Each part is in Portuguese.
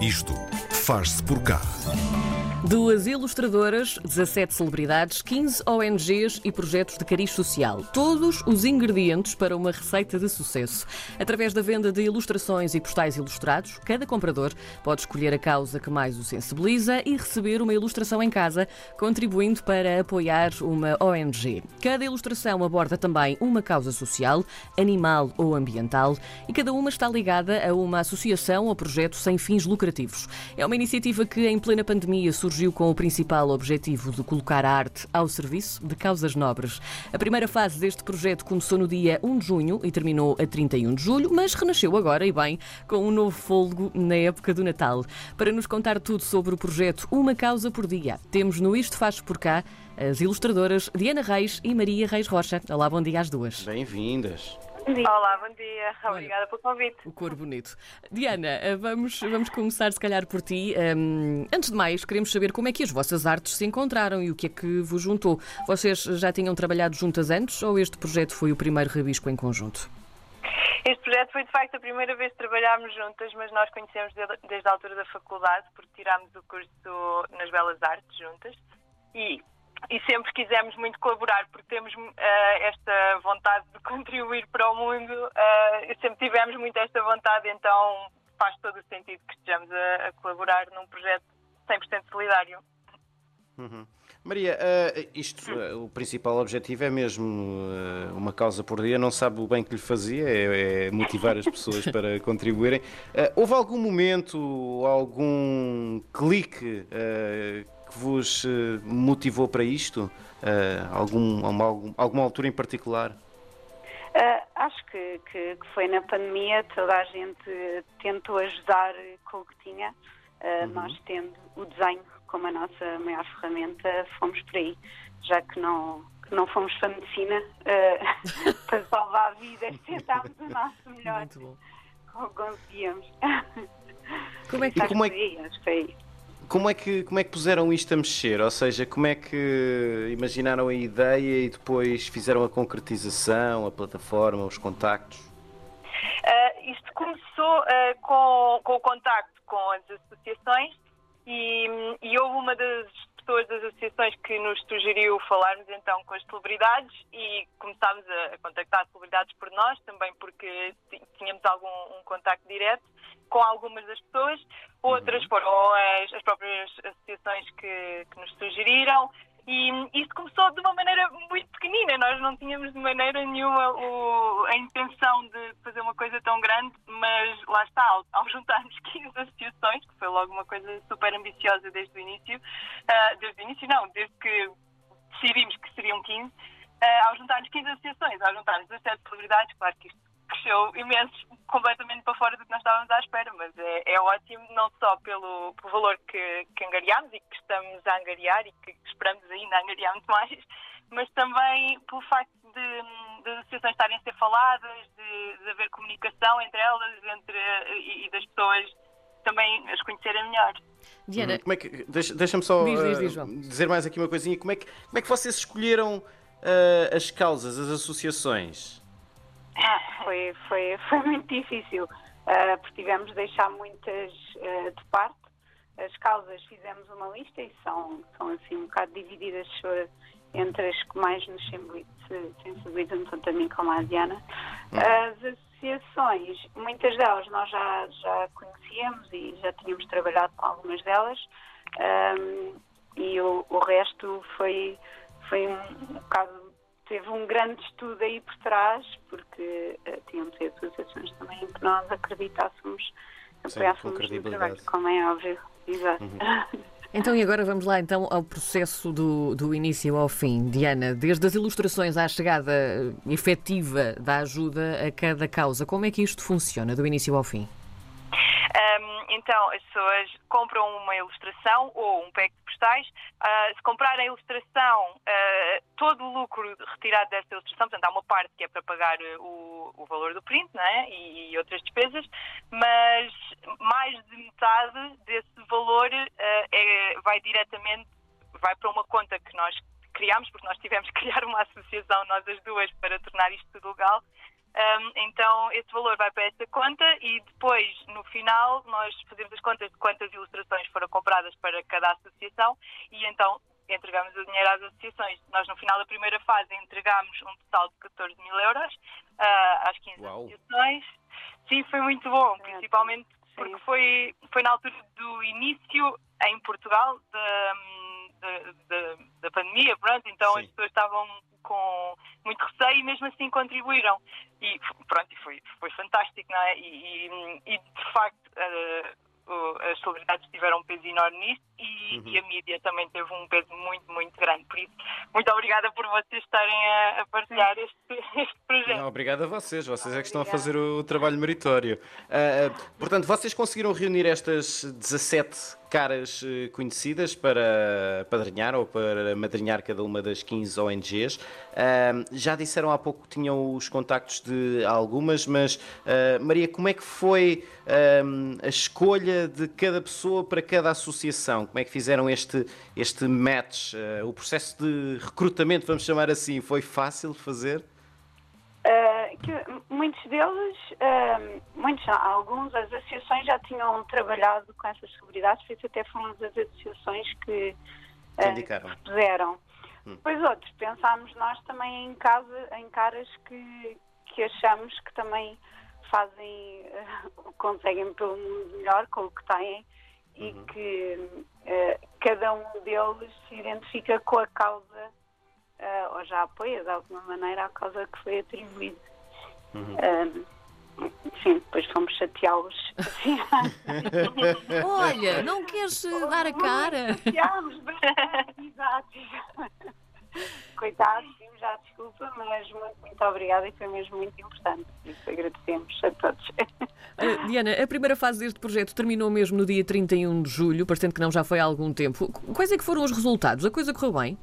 Isto faz-se por cá. Duas ilustradoras, 17 celebridades, 15 ONGs e projetos de cariz social. Todos os ingredientes para uma receita de sucesso. Através da venda de ilustrações e postais ilustrados, cada comprador pode escolher a causa que mais o sensibiliza e receber uma ilustração em casa, contribuindo para apoiar uma ONG. Cada ilustração aborda também uma causa social, animal ou ambiental, e cada uma está ligada a uma associação ou projeto sem fins lucrativos. É uma iniciativa que, em plena pandemia, surgiu surgiu com o principal objetivo de colocar a arte ao serviço de causas nobres. A primeira fase deste projeto começou no dia 1 de junho e terminou a 31 de julho, mas renasceu agora e bem com um novo fôlego na época do Natal. Para nos contar tudo sobre o projeto Uma Causa por Dia, temos no Isto Faz Por Cá as ilustradoras Diana Reis e Maria Reis Rocha. Olá, bom dia às duas. Bem-vindas. Olá, bom dia. Obrigada pelo convite. O cor bonito. Diana, eh, vamos, vamos começar se calhar por ti. Um, antes de mais, queremos saber como é que as vossas artes se encontraram e o que é que vos juntou. Vocês já tinham trabalhado juntas antes ou este projeto foi o primeiro rabisco em conjunto? Este projeto foi de facto a primeira vez que trabalhámos juntas, mas nós conhecemos desde a altura da faculdade, porque tirámos o curso nas Belas Artes juntas. E e sempre quisemos muito colaborar porque temos uh, esta vontade de contribuir para o mundo uh, sempre tivemos muito esta vontade então faz todo o sentido que estejamos a, a colaborar num projeto 100% solidário uhum. Maria, uh, isto, uh, o principal objetivo é mesmo uh, uma causa por dia, não sabe o bem que lhe fazia, é, é motivar as pessoas para contribuírem. houve algum momento, algum clique que vos eh, motivou para isto? Uh, algum, algum, alguma altura em particular? Uh, acho que, que, que, foi na pandemia, toda a gente tentou ajudar com o que tinha. Uh, uhum. Nós, tendo o desenho como a nossa maior ferramenta, fomos por aí, já que não, que não fomos para a medicina para salvar vidas, tentámos o nosso melhor. Muito bom. Como conseguíamos. Como é que, como é que... Acho que foi aí. Como é, que, como é que puseram isto a mexer? Ou seja, como é que imaginaram a ideia e depois fizeram a concretização, a plataforma, os contactos? Uh, isto começou uh, com, com o contacto com as associações e, e houve uma das pessoas das associações que nos sugeriu falarmos então com as celebridades e começámos a, a contactar celebridades por nós, também porque tínhamos algum um contacto direto com algumas das pessoas, outras uhum. foram as, as próprias associações que, que nos sugeriram. E isto começou de uma maneira muito pequenina, nós não tínhamos de maneira nenhuma o, a intenção de fazer uma coisa tão grande, mas lá está, ao, ao juntarmos 15 associações, que foi logo uma coisa super ambiciosa desde o início, uh, desde o início não, desde que decidimos que seriam 15, uh, ah, ao juntarmos 15 associações, ao juntarmos 17 celebridades, claro que isto cresceu imenso, completamente para fora do que nós estávamos à espera, mas é, é ótimo não só pelo, pelo valor que, que angariámos e que estamos a angariar e que esperamos ainda angariar muito mais, mas também pelo facto de, de as associações estarem a ser faladas, de, de haver comunicação entre elas entre, e, e das pessoas também as conhecerem melhor. Diana, hum, como é que, deixa, deixa-me só diz, diz, diz, uh, dizer mais aqui uma coisinha. Como é que, como é que vocês escolheram uh, as causas, as associações? Foi, foi, foi muito difícil, uh, porque tivemos de deixar muitas uh, de parte. As causas fizemos uma lista e são, são assim um bocado divididas entre as que mais nos sensibilizam, tanto a mim como a Diana. Hum. As associações, muitas delas nós já, já conhecíamos e já tínhamos trabalhado com algumas delas, um, e o, o resto foi, foi um bocado teve um grande estudo aí por trás, porque uh, tínhamos associações também que nós acreditássemos, apoiássemos no trabalho, como é óbvio. Exato. Uhum. Então, e agora vamos lá então ao processo do, do início ao fim. Diana, desde as ilustrações à chegada efetiva da ajuda a cada causa, como é que isto funciona, do início ao fim? Um, então, as pessoas compram uma ilustração ou um pack de postais. Uh, se comprarem a ilustração, uh, todo o lucro retirado dessa ilustração, portanto, há uma parte que é para pagar o, o valor do print é? e, e, outras despesas, mas mais de metade desse valor uh, é, vai diretamente vai para uma conta que nós criámos, porque nós tivemos que criar uma associação, nós as duas, para tornar isto tudo legal. Um, então, esse valor vai para essa conta e depois, no final, nós fazemos as contas de quantas ilustrações foram compradas para cada associação e então entregamos o dinheiro às associações. Nós, no final da primeira fase, entregamos um total de 14 mil euros uh, às 15 Uau. associações. Sim, foi muito bom, principalmente porque foi, foi na altura do início em Portugal da, da, da, da pandemia, pronto, então Sim. as pessoas estavam com muito receio e mesmo assim contribuíram. E pronto, foi, foi fantástico, não é? E, e- e, de facto o- as celebridades tiveram um peso enorme nisso e, e a mídia também teve um peso muito, muito grande. Por isso, muito obrigada por vocês estarem a, a partilhar este, este. Não, obrigado a vocês, vocês é que estão a fazer o trabalho meritório. Ah, ah, portanto, vocês conseguiram reunir estas 17 caras eh, conhecidas para padrinhar ou para madrinhar cada uma das 15 ONGs. Ah, já disseram há pouco que tinham os contactos de algumas, mas ah, Maria, como é que foi ah, a escolha de cada pessoa para cada associação? Como é que fizeram este, este match? Ah, o processo de recrutamento, vamos chamar assim, foi fácil de fazer? Que muitos deles, uh, muitos não, alguns, as associações já tinham trabalhado com essas celebridades, por isso até foram as associações que, uh, indicaram. que puseram. Depois outros, pensámos nós também em, casa, em caras que, que achamos que também fazem, uh, conseguem pelo mundo melhor com o que têm e que uh, cada um deles se identifica com a causa uh, ou já apoia de alguma maneira a causa que foi atribuída. Um, enfim, depois fomos chateá-los. Olha, não queres eh, dar a cara? chateámos exato. Coitados, já desculpa, mas muito, muito obrigada e foi mesmo muito importante. Por isso agradecemos a todos. Eh, Diana, a primeira fase deste projeto terminou mesmo no dia 31 de julho, parecendo que não já foi há algum tempo. Quais é que foram os resultados? A coisa correu bem?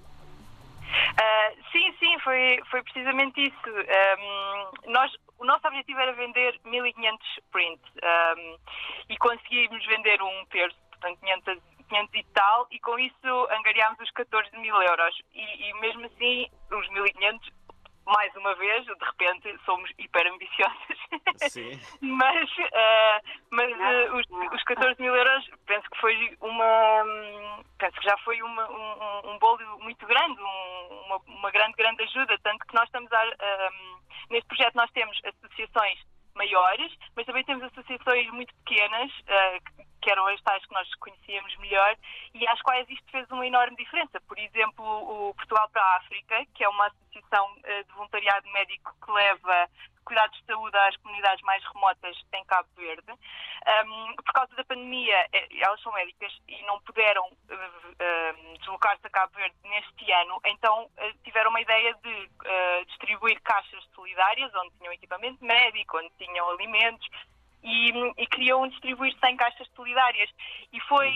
Ah, sim, sim, foi, foi precisamente isso. Ahm, nós, o nosso objetivo era vender 1500 prints ahm, e conseguimos vender um terço, portanto 500, 500 e tal, e com isso angariámos os 14 mil euros. E, e mesmo assim, os 1500, mais uma vez, de repente, somos hiper ambiciosos. Sim. mas ah, mas ah, os, os 14 mil euros penso que foi uma penso que já foi uma, um, um- bolo muito grande um- uma, uma grande grande ajuda tanto que nós estamos a, hum, neste projeto nós temos associações maiores mas também temos associações muito pequenas ah, que- que eram as tais que nós conhecíamos melhor e às quais isto fez uma enorme diferença. Por exemplo, o Portugal para a África, que é uma associação eh, de voluntariado médico que leva cuidados de saúde às comunidades mais remotas em Cabo Verde. Um, por causa da pandemia, eh, elas são médicas e não puderam eh, eh, deslocar-se a Cabo Verde neste ano, então eh, tiveram uma ideia de distribuir caixas solidárias, onde tinham equipamento médico, onde tinham alimentos, e, e queriam distribuir 100 caixas solidárias. E foi.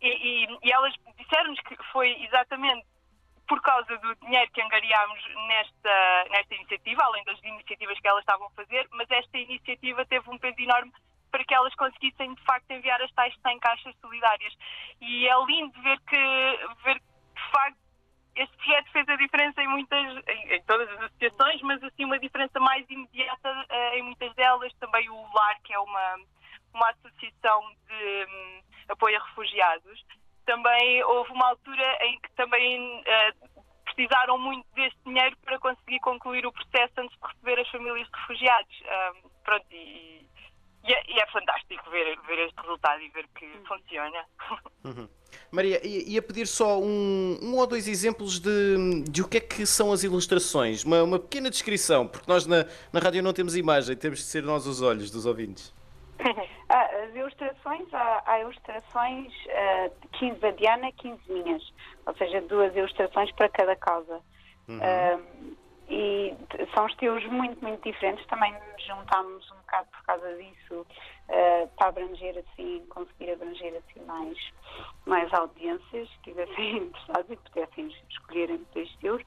E, e- e elas disseram-nos que foi exatamente por causa do dinheiro que angariámos nesta, nesta iniciativa, além das iniciativas que elas estavam a fazer, mas esta iniciativa teve um peso enorme para que elas conseguissem de facto enviar as tais 100 caixas solidárias. E é lindo ver que, ver este projeto fez a diferença em muitas, em, em todas as associações, mas assim uma diferença mais imediata eh, em muitas delas. Também o LAR, que é uma, uma associação de hum, apoio a refugiados. Também houve uma altura em que também eh, precisaram muito deste dinheiro para conseguir concluir o processo antes de receber as famílias de refugiados. Hum, pronto, e, e é, e é fantástico ver, ver este resultado e ver que funciona. Maria, i- ia pedir só um, um ou dois exemplos de, de o que é que são as ilustrações. Uma, uma pequena descrição, porque nós na, na rádio não temos imagem, temos de ser nós os olhos dos ouvintes. Ah, as ilustrações, há, há ilustrações, ah, 15 da Diana, 15 minhas, ou seja, duas ilustrações para cada causa. Ah, e t- são estilos muito, muito diferentes. Também nos juntámos um bocado por causa disso, ah, para abranger assim, conseguir abranger assim mais, mais audiências que estivessem interessados e pudessem escolher entre dois estilos.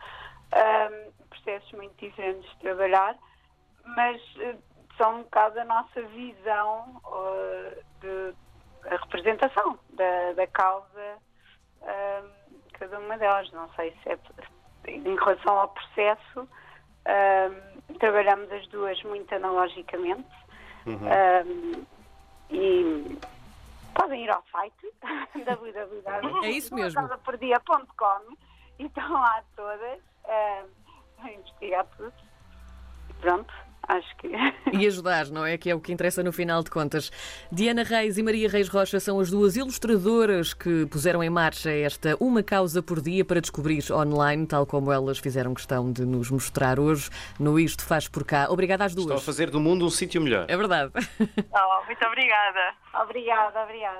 Ah, processos muito diferentes de trabalhar mas eh, são um bocado a nossa visão eh, de a representação da, da causa eh, cada uma delas. Não sei se é em relação ao processo, eh, trabalhamos as duas muito analogicamente. Uhum. Um, e podem ir ao site www. É isso mesmo. causapordia.com e estão lá todas um, a investigar tudo. E pronto, acho que. E ajudar, não é? Que é o que interessa no final de contas. Diana Reis e Maria Reis Rocha são as duas ilustradoras que puseram em marcha esta Uma Causa por Dia para descobrir online, tal como elas fizeram questão de nos mostrar hoje no Isto Faz Por Cá. Obrigada às duas. Estão a fazer do mundo um sítio melhor. É verdade. Oh, muito obrigada. Obrigada, obrigada.